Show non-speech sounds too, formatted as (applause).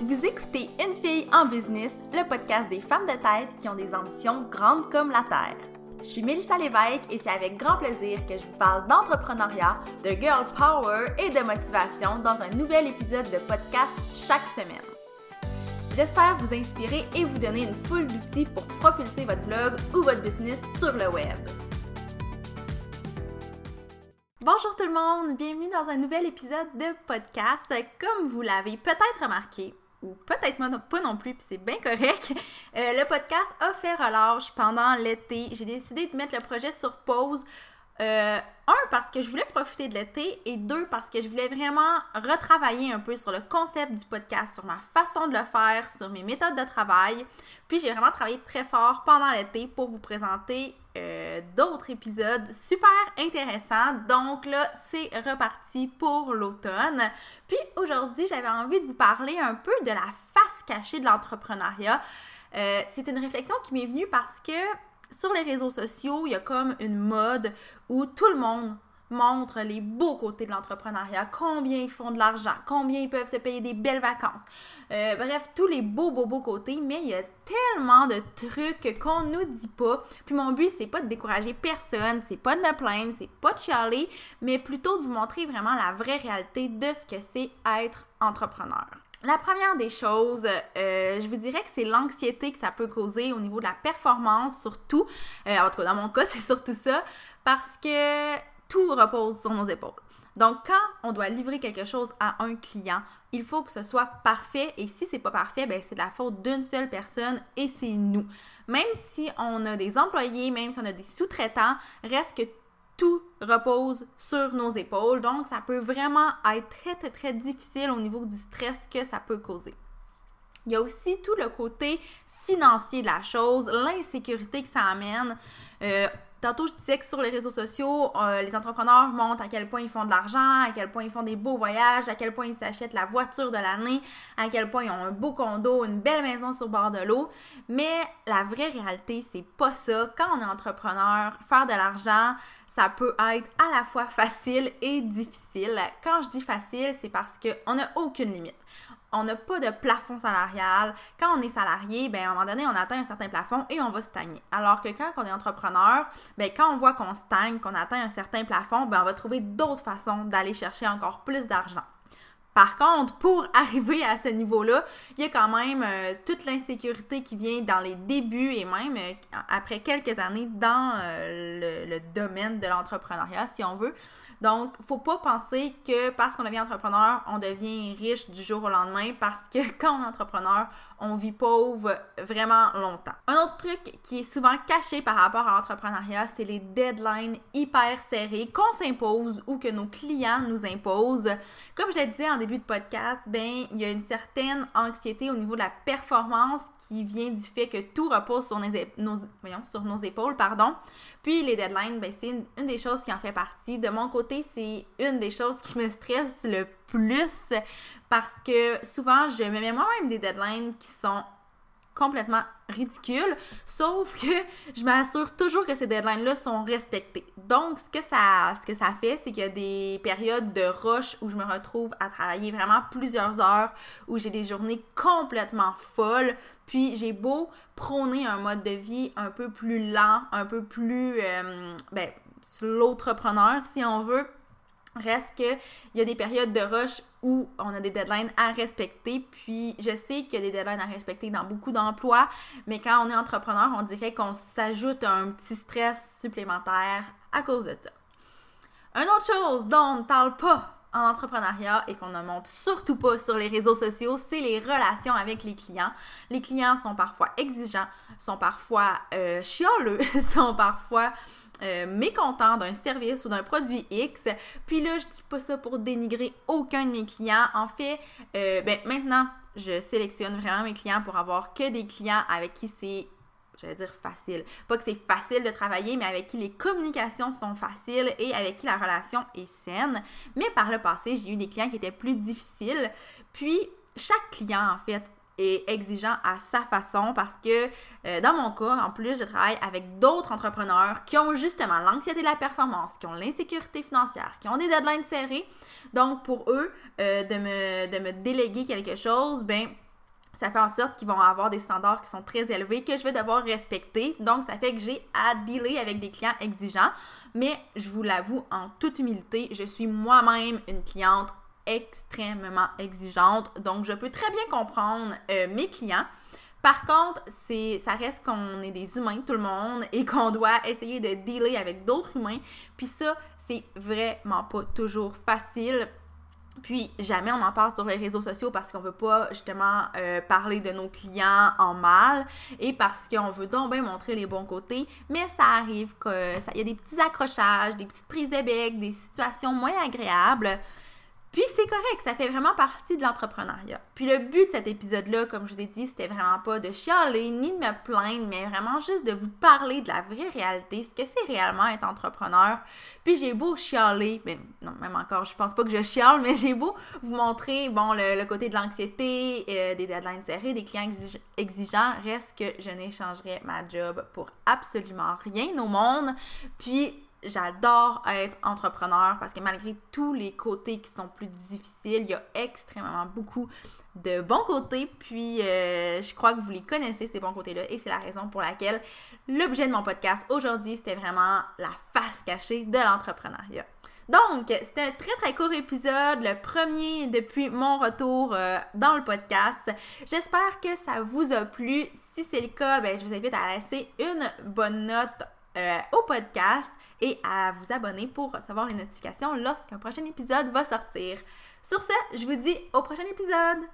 Vous écoutez Une fille en business, le podcast des femmes de tête qui ont des ambitions grandes comme la Terre. Je suis Mélissa Lévesque et c'est avec grand plaisir que je vous parle d'entrepreneuriat, de girl power et de motivation dans un nouvel épisode de podcast chaque semaine. J'espère vous inspirer et vous donner une foule d'outils pour propulser votre blog ou votre business sur le web. Bonjour tout le monde, bienvenue dans un nouvel épisode de podcast. Comme vous l'avez peut-être remarqué, ou peut-être pas non plus, puis c'est bien correct, euh, le podcast a fait relâche pendant l'été. J'ai décidé de mettre le projet sur pause. Euh, un, parce que je voulais profiter de l'été, et deux, parce que je voulais vraiment retravailler un peu sur le concept du podcast, sur ma façon de le faire, sur mes méthodes de travail. Puis j'ai vraiment travaillé très fort pendant l'été pour vous présenter euh, d'autres épisodes super intéressants. Donc là, c'est reparti pour l'automne. Puis aujourd'hui, j'avais envie de vous parler un peu de la face cachée de l'entrepreneuriat. Euh, c'est une réflexion qui m'est venue parce que sur les réseaux sociaux, il y a comme une mode où tout le monde montre les beaux côtés de l'entrepreneuriat, combien ils font de l'argent, combien ils peuvent se payer des belles vacances. Euh, bref, tous les beaux, beaux, beaux côtés, mais il y a tellement de trucs qu'on nous dit pas. Puis mon but, c'est pas de décourager personne, c'est pas de me plaindre, c'est pas de chialer, mais plutôt de vous montrer vraiment la vraie réalité de ce que c'est être entrepreneur. La première des choses, euh, je vous dirais que c'est l'anxiété que ça peut causer au niveau de la performance, surtout. Euh, en tout cas, dans mon (laughs) cas, c'est surtout ça, parce que tout repose sur nos épaules. Donc, quand on doit livrer quelque chose à un client, il faut que ce soit parfait. Et si c'est pas parfait, ben c'est de la faute d'une seule personne et c'est nous. Même si on a des employés, même si on a des sous-traitants, reste que tout repose sur nos épaules. Donc, ça peut vraiment être très, très, très difficile au niveau du stress que ça peut causer. Il y a aussi tout le côté financier de la chose, l'insécurité que ça amène. Euh, Tantôt, je disais que sur les réseaux sociaux, euh, les entrepreneurs montrent à quel point ils font de l'argent, à quel point ils font des beaux voyages, à quel point ils s'achètent la voiture de l'année, à quel point ils ont un beau condo, une belle maison sur bord de l'eau. Mais la vraie réalité, c'est pas ça. Quand on est entrepreneur, faire de l'argent, ça peut être à la fois facile et difficile. Quand je dis facile, c'est parce qu'on n'a aucune limite on n'a pas de plafond salarial. Quand on est salarié, ben, à un moment donné, on atteint un certain plafond et on va stagner. Alors que quand on est entrepreneur, ben, quand on voit qu'on stagne, qu'on atteint un certain plafond, ben, on va trouver d'autres façons d'aller chercher encore plus d'argent. Par contre, pour (laughs) arriver à ce niveau-là, il y a quand même euh, toute l'insécurité qui vient dans les débuts et même euh, après quelques années dans euh, le, domaine de l'entrepreneuriat, si on veut. Donc, faut pas penser que parce qu'on devient entrepreneur, on devient riche du jour au lendemain parce que (laughs) quand on est entrepreneur, on vit pauvre vraiment longtemps. Un autre truc qui est souvent caché par rapport à l'entrepreneuriat, c'est les deadlines hyper serrés qu'on s'impose ou que nos clients nous imposent. Comme je le disais en début de podcast, ben il y a une certaine anxiété au niveau de la performance qui vient du fait que tout repose sur nos, voyons, sur nos épaules, pardon. Puis les deadlines, ben c'est une, une des choses qui en fait partie. De mon côté, c'est une des choses qui me stresse le plus parce que souvent, je me mets moi-même des deadlines qui sont complètement ridicules, sauf que je m'assure toujours que ces deadlines-là sont respectées. Donc, ce que ça, ce que ça fait, c'est qu'il y a des périodes de rush où je me retrouve à travailler vraiment plusieurs heures, où j'ai des journées complètement folles, puis j'ai beau prôner un mode de vie un peu plus lent, un peu plus, euh, ben, l'autrepreneur, si on veut, Reste qu'il y a des périodes de rush où on a des deadlines à respecter. Puis je sais qu'il y a des deadlines à respecter dans beaucoup d'emplois, mais quand on est entrepreneur, on dirait qu'on s'ajoute un petit stress supplémentaire à cause de ça. Une autre chose dont on ne parle pas en entrepreneuriat et qu'on ne montre surtout pas sur les réseaux sociaux, c'est les relations avec les clients. Les clients sont parfois exigeants, sont parfois euh, chialeux, (laughs) sont parfois euh, mécontent d'un service ou d'un produit X. Puis là, je dis pas ça pour dénigrer aucun de mes clients. En fait, euh, ben, maintenant, je sélectionne vraiment mes clients pour avoir que des clients avec qui c'est j'allais dire facile. Pas que c'est facile de travailler, mais avec qui les communications sont faciles et avec qui la relation est saine. Mais par le passé, j'ai eu des clients qui étaient plus difficiles. Puis, chaque client, en fait, et exigeant à sa façon parce que euh, dans mon cas, en plus, je travaille avec d'autres entrepreneurs qui ont justement l'anxiété de la performance, qui ont l'insécurité financière, qui ont des deadlines serrés. Donc, pour eux, euh, de, me, de me déléguer quelque chose, ben, ça fait en sorte qu'ils vont avoir des standards qui sont très élevés que je vais devoir respecter. Donc, ça fait que j'ai à dealer avec des clients exigeants. Mais je vous l'avoue en toute humilité, je suis moi-même une cliente extrêmement exigeante. Donc, je peux très bien comprendre euh, mes clients. Par contre, c'est, ça reste qu'on est des humains, tout le monde, (laughs) et qu'on doit essayer de dealer avec d'autres humains. Puis ça, c'est vraiment pas toujours facile. Puis jamais on en parle sur les réseaux sociaux parce qu'on veut pas justement euh, parler de nos clients en mal et parce qu'on veut donc bien montrer les bons côtés, mais ça arrive que ça y a des petits accrochages, des petites prises de bec, des situations moins agréables. Puis c'est correct, ça fait vraiment partie de l'entrepreneuriat. Puis le but de cet épisode-là, comme je vous ai dit, c'était vraiment pas de chialer ni de me plaindre, mais vraiment juste de vous parler de la vraie réalité, ce que c'est réellement être entrepreneur. Puis j'ai beau chialer, mais non, même encore, je pense pas que je chiale, mais j'ai beau vous montrer, bon, le, côté de l'anxiété, euh, des deadlines serrées, des clients exigeants, reste que je n'échangerai ma job pour absolument rien au monde. Puis J'adore être entrepreneur parce que malgré tous les côtés qui sont plus difficiles, il y a extrêmement beaucoup de bons côtés. Puis euh, je crois que vous les connaissez, ces bons côtés-là. Et c'est la raison pour laquelle l'objet de mon podcast aujourd'hui, c'était vraiment la face cachée de l'entrepreneuriat. Donc, c'était un très très court épisode, le premier depuis mon retour euh, dans le podcast. J'espère que ça vous a plu. Si c'est le cas, ben, je vous invite à laisser une bonne note euh, au podcast et à vous abonner pour recevoir les notifications lorsqu'un prochain épisode va sortir. Sur ce, je vous dis au prochain épisode!